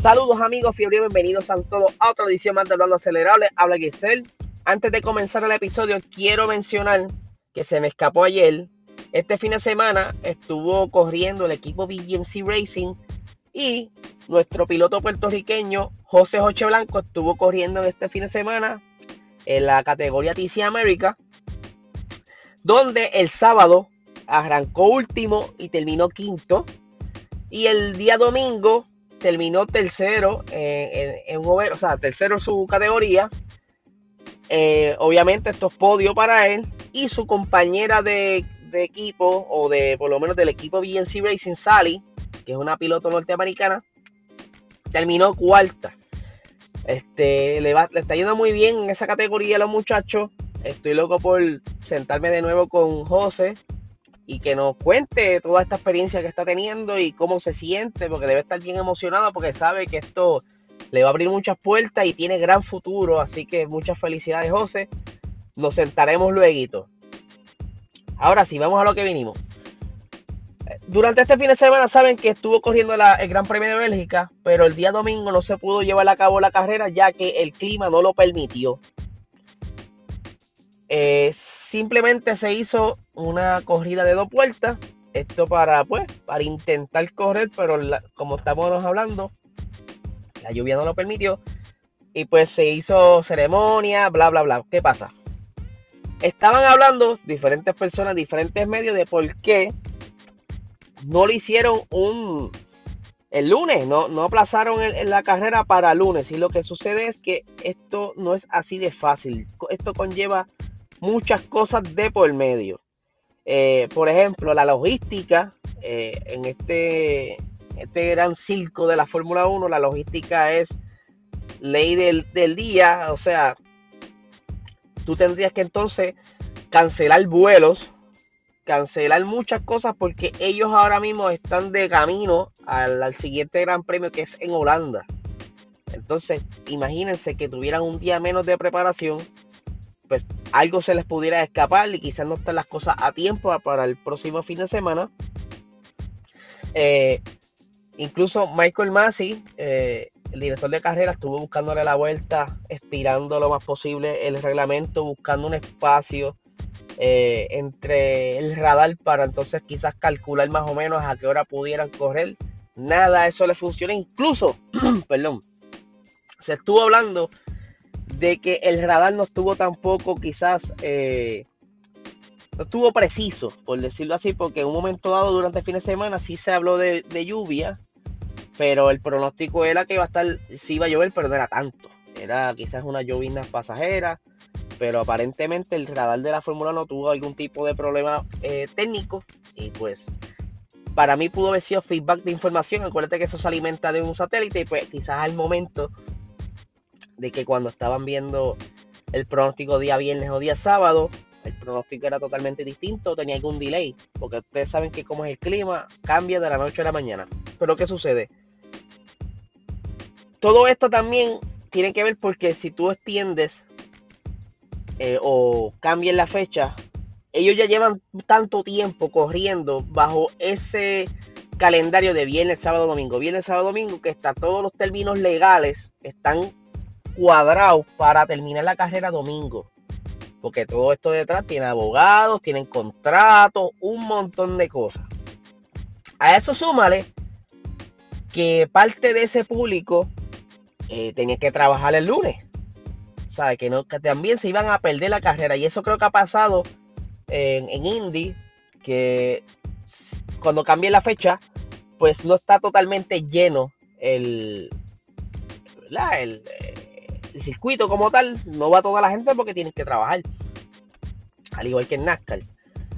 Saludos amigos, fiebre, bienvenidos a todos a otra edición más de Hablando Acelerable. Habla Giselle. Antes de comenzar el episodio, quiero mencionar que se me escapó ayer. Este fin de semana estuvo corriendo el equipo BGMC Racing y nuestro piloto puertorriqueño José Joche Blanco estuvo corriendo en este fin de semana en la categoría TC América, donde el sábado arrancó último y terminó quinto. Y el día domingo terminó tercero en, en, o sea, tercero en su categoría. Eh, obviamente esto es podio para él. Y su compañera de, equipo, o de por lo menos del equipo BNC Racing, Sally, que es una piloto norteamericana, terminó cuarta. Este, le, le está yendo muy bien en esa categoría a los muchachos. Estoy loco por sentarme de nuevo con José y que nos cuente toda esta experiencia que está teniendo y cómo se siente, porque debe estar bien emocionado porque sabe que esto le va a abrir muchas puertas y tiene gran futuro. Así que muchas felicidades, José. Nos sentaremos luego. Ahora sí, vamos a lo que vinimos. Durante este fin de semana saben que estuvo corriendo el Gran Premio de Bélgica, pero el día domingo no se pudo llevar a cabo la carrera ya que el clima no lo permitió. Eh, simplemente se hizo una corrida de dos puertas. Esto para, pues, para intentar correr, pero como estamos hablando, la lluvia no lo permitió. Y pues se hizo ceremonia, bla, bla, bla. ¿Qué pasa? Estaban hablando diferentes personas, diferentes medios de por qué no le hicieron un el lunes, no, no aplazaron en la carrera para lunes. Y lo que sucede es que esto no es así de fácil. Esto conlleva muchas cosas de por medio. Eh, por ejemplo, la logística eh, en este, este gran circo de la Fórmula 1, la logística es ley del, del, día, o sea, tú tendrías que entonces cancelar vuelos, cancelar muchas cosas porque ellos ahora mismo están de camino al, al siguiente gran premio que es en Holanda. Entonces, imagínense que tuvieran un día menos de preparación pues algo se les pudiera escapar y quizás no estén las cosas a tiempo para el próximo fin de semana. Eh, incluso Michael Massey, eh, el director de carrera, estuvo buscándole la vuelta, estirando lo más posible el reglamento, buscando un espacio eh, entre el radar para entonces quizás calcular más o menos a qué hora pudieran correr. Nada, eso le funciona. Incluso, perdón, se estuvo hablando de que el radar no estuvo tampoco quizás, eh, no estuvo preciso, por decirlo así, porque en un momento dado durante el fin de semana sí se habló de, lluvia, pero el pronóstico era que iba a estar, sí iba a llover, pero no era tanto. Era quizás una llovina pasajera, pero aparentemente el radar de la Fórmula no tuvo algún tipo de problema eh, técnico y pues para mí pudo haber sido feedback de información. Acuérdate que eso se alimenta de un satélite y pues quizás al momento de que cuando estaban viendo el pronóstico día viernes o día sábado, el pronóstico era totalmente distinto, tenía algún delay, porque ustedes saben que como es el clima, cambia de la noche a la mañana. Pero ¿qué sucede? Todo esto también tiene que ver porque si tú extiendes eh, o cambias la fecha, ellos ya llevan tanto tiempo corriendo bajo ese calendario de viernes, sábado, domingo, viernes, sábado, domingo, que está todos los términos legales están cuadrado para terminar la carrera domingo. Porque todo esto detrás tiene abogados, tienen contratos, un montón de cosas. A eso súmale que parte de ese público eh, tenía que trabajar el lunes. ¿Sabe? Que, no, que también se iban a perder la carrera. Y eso creo que ha pasado en, Indy. Que cuando cambie la fecha, pues no está totalmente lleno el, el, el circuito como tal no va toda la gente porque tienen que trabajar. Al igual que en NASCAR.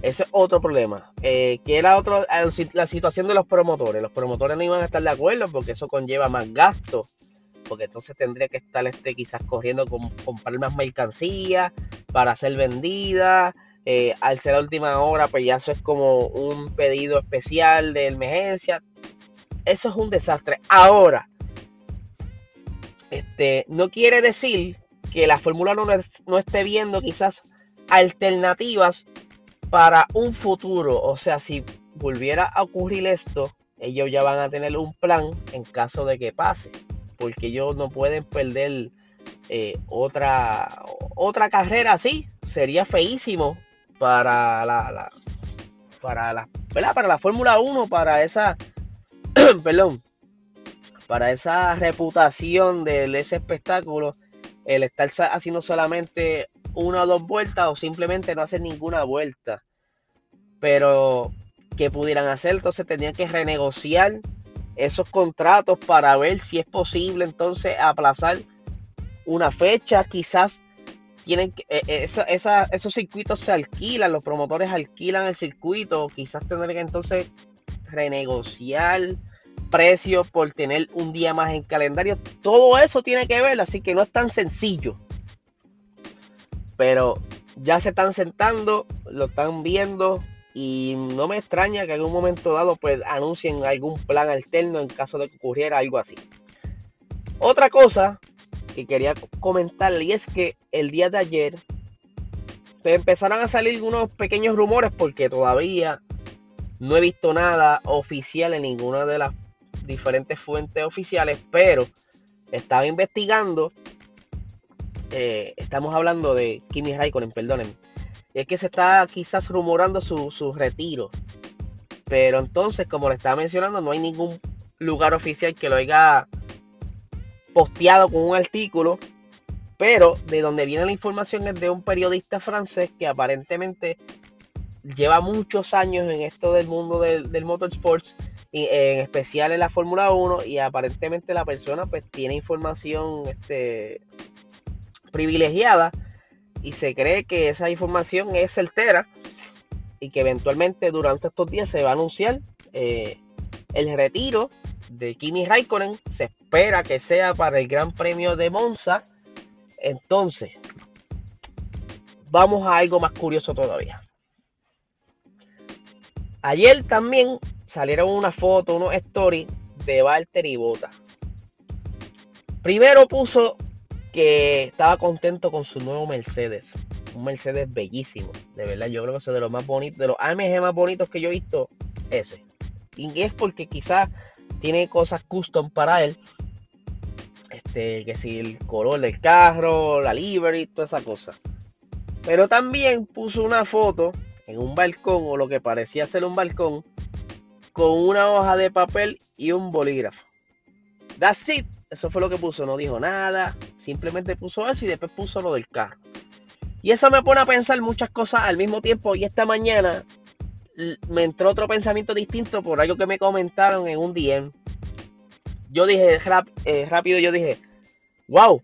Ese es otro problema. Eh, que era otro, eh, la situación de los promotores. Los promotores no iban a estar de acuerdo porque eso conlleva más gastos. Porque entonces tendría que estar este quizás corriendo con comprar más mercancía para ser vendida. Eh, al ser la última hora, pues ya eso es como un pedido especial de emergencia. Eso es un desastre. Ahora, este, no quiere decir que la Fórmula 1 no, esté viendo quizás alternativas para un futuro. O sea, si volviera a ocurrir esto, ellos ya van a tener un plan en caso de que pase. porque ellos no pueden perder eh, otra, otra carrera así. Sería feísimo para la, para la, Para la Fórmula 1, para esa, perdón, para esa reputación de ese espectáculo, el estar haciendo solamente una o dos vueltas o simplemente no hacer ninguna vuelta. Pero que pudieran hacer, entonces tenían que renegociar esos contratos para ver si es posible entonces aplazar una fecha, quizás tienen que, eh, eh, esos circuitos se alquilan, los promotores alquilan el circuito, quizás tendrán que entonces renegociar precios por tener un día más en calendario. Todo eso tiene que ver, así que no es tan sencillo. Pero ya se están sentando, lo están viendo y no me extraña que en un momento dado pues anuncien algún plan alterno en caso de que ocurriera algo así. Otra cosa que quería comentarle y es que el día de ayer pues, empezaron a salir unos pequeños rumores porque todavía no he visto nada oficial en ninguna de las diferentes fuentes oficiales, pero estaba investigando. Eh, estamos hablando de Kimi Raikkonen, perdonen. Y es que se está quizás rumorando su, su retiro. Pero entonces, como le estaba mencionando, no hay ningún lugar oficial que lo haya posteado con un artículo, pero de donde viene la información es de un periodista francés que aparentemente lleva muchos años en esto del mundo del, del motorsports, en especial en la Fórmula 1, y aparentemente la persona pues tiene información este, privilegiada y se cree que esa información es certera y que eventualmente durante estos días se va a anunciar eh, el retiro de Kimi Raikkonen. Se espera que sea para el Gran Premio de Monza. Entonces, vamos a algo más curioso todavía. Ayer también salieron una foto, unos stories de Valtteri Bota. Primero puso que estaba contento con su nuevo Mercedes. Un Mercedes bellísimo, de verdad. Yo creo que es de los más bonitos, de los AMG más bonitos que yo he visto, ese. Y es porque quizás tiene cosas custom para él. Este, que si el color del carro, la livery, toda esa cosa. Pero también puso una foto en un balcón, o lo que parecía ser un balcón, con una hoja de papel y un bolígrafo. That's it. Eso fue lo que puso. No dijo nada. Simplemente puso eso y después puso lo del carro. Y eso me pone a pensar muchas cosas al mismo tiempo. Y esta mañana me entró otro pensamiento distinto por algo que me comentaron en un DM. Yo dije eh, rápido, yo dije, wow,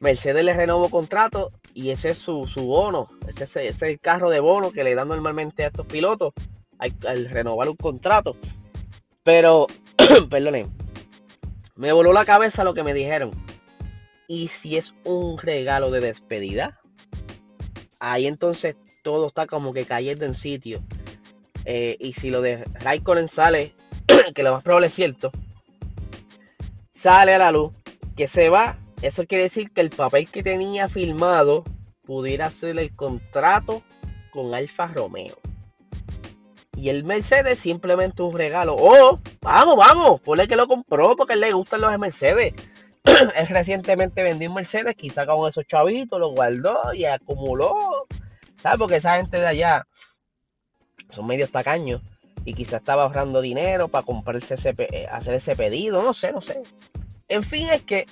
Mercedes le renovó contrato y ese es su, bono. Ese, es el carro de bono que le dan normalmente a estos pilotos al, renovar un contrato. Pero, perdonen, me voló la cabeza lo que me dijeron. ¿Y si es un regalo de despedida? Ahí entonces todo está como que cayendo en sitio. Eh, y si lo de Raikkonen sale, que lo más probable es cierto, sale a la luz, que se va, eso quiere decir que el papel que tenía filmado pudiera ser el contrato con Alfa Romeo. Y el Mercedes simplemente un regalo. Oh, vamos, vamos, ponle que lo compró porque le gustan los Mercedes. él recientemente vendió un Mercedes, quizá con esos chavitos, lo guardó y acumuló. ¿Sabes? Porque esa gente de allá son medios tacaños y quizá estaba ahorrando dinero para comprarse ese, eh, hacer ese pedido, no sé, no sé. En fin, es que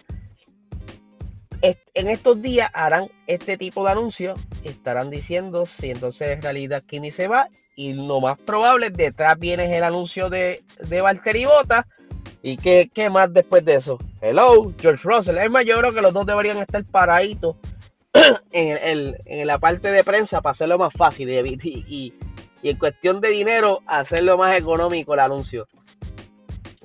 en estos días harán este tipo de anuncios, estarán diciendo si entonces en realidad Kimi se va y lo más probable detrás viene el anuncio de, de Valtteri Bota y qué, más después de eso. Hello, George Russell. Es más, yo creo que los dos deberían estar paraditos en, en, la parte de prensa para hacerlo más fácil y, y, y en cuestión de dinero hacerlo más económico el anuncio.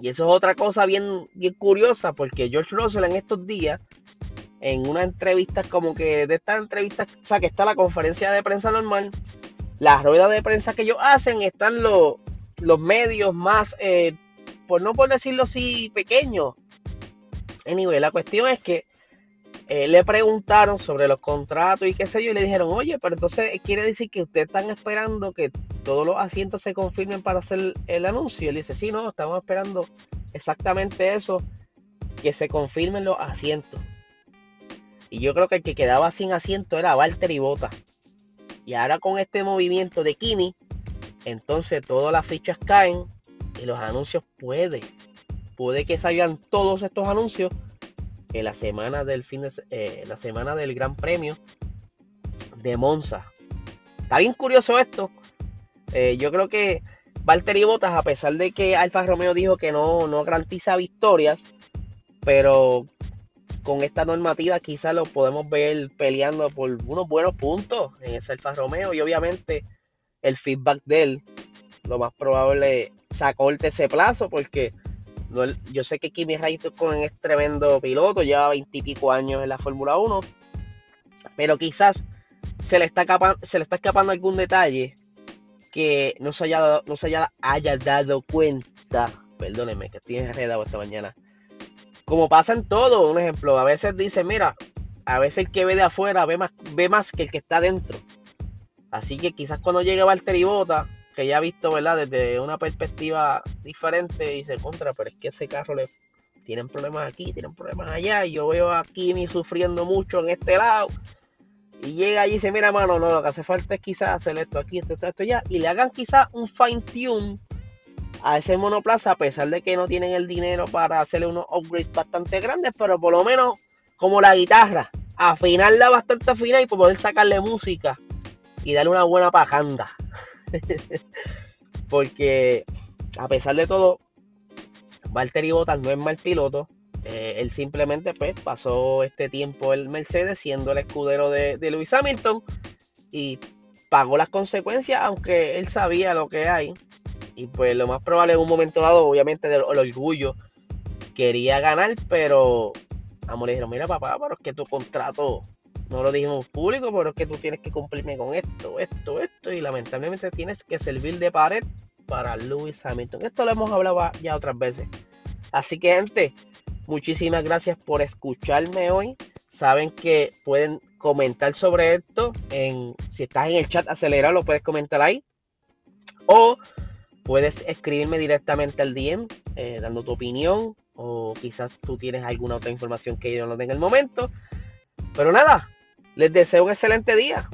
Y eso es otra cosa bien, bien curiosa porque George Russell en estos días en una entrevista como que de estas entrevistas, o sea, que está la conferencia de prensa normal, la rueda de prensa que ellos hacen, están los, los medios más, eh, por no por decirlo así, pequeños. Anyway, la cuestión es que eh, le preguntaron sobre los contratos y qué sé yo, y le dijeron, oye, pero entonces quiere decir que ustedes están esperando que todos los asientos se confirmen para hacer el anuncio. Él dice, sí, no, estamos esperando exactamente eso que se confirmen los asientos. Y yo creo que el que quedaba sin asiento era Walter y Bota. Y ahora con este movimiento de Kimi, entonces todas las fichas caen y los anuncios puede, puede que salgan todos estos anuncios en la semana del fin de eh, la semana del Gran Premio de Monza. Está bien curioso esto. Eh, yo creo que Valtteri Bottas, a pesar de que Alfa Romeo dijo que no, no garantiza victorias, pero con esta normativa quizás lo podemos ver peleando por unos buenos puntos en ese Alfa Romeo y obviamente el feedback de él, lo más probable sacó ese plazo porque yo sé que Kimi Raikkonen es tremendo piloto, lleva veintipico años en la Fórmula 1, pero quizás se le está escapando, se le está escapando algún detalle que no se haya, no se haya, haya dado cuenta. Perdónenme que estoy enredado esta mañana. Como pasa en todo, un ejemplo, a veces dice, mira, a veces el que ve de afuera ve más, ve más que el que está dentro. Así que quizás cuando llegue Valtteri Bota, que ya ha visto, ¿verdad? Desde una perspectiva diferente, dice, contra, pero es que ese carro le tienen problemas aquí, tienen problemas allá, y yo veo a Kimi sufriendo mucho en este lado. Y llega allí y dice, mira, mano, no, lo que hace falta es quizás hacer esto aquí, esto, esto, esto ya. Y le hagan quizás un fine tune a ese monoplaza, a pesar de que no tienen el dinero para hacerle unos upgrades bastante grandes, pero por lo menos como la guitarra, afinarla bastante fina y poder sacarle música y darle una buena pajanda. Porque a pesar de todo, Valtteri Bottas no es mal piloto. Eh, él simplemente pues, pasó este tiempo el Mercedes siendo el escudero de, de Lewis Hamilton y pagó las consecuencias, aunque él sabía lo que hay. Y pues lo más probable en un momento dado, obviamente, del orgullo, quería ganar, pero amor le dijeron, mira papá, pero es que tu contrato no lo dijimos público, pero es que tú tienes que cumplirme con esto, esto, esto, y lamentablemente tienes que servir de pared para Lewis Hamilton. Esto lo hemos hablado ya otras veces. Así que, gente, muchísimas gracias por escucharme hoy. Saben que pueden comentar sobre esto. En, si estás en el chat acelerado, lo puedes comentar ahí. O puedes escribirme directamente al DM eh, dando tu opinión. O quizás tú tienes alguna otra información que yo no tenga en el momento. Pero nada, les deseo un excelente día.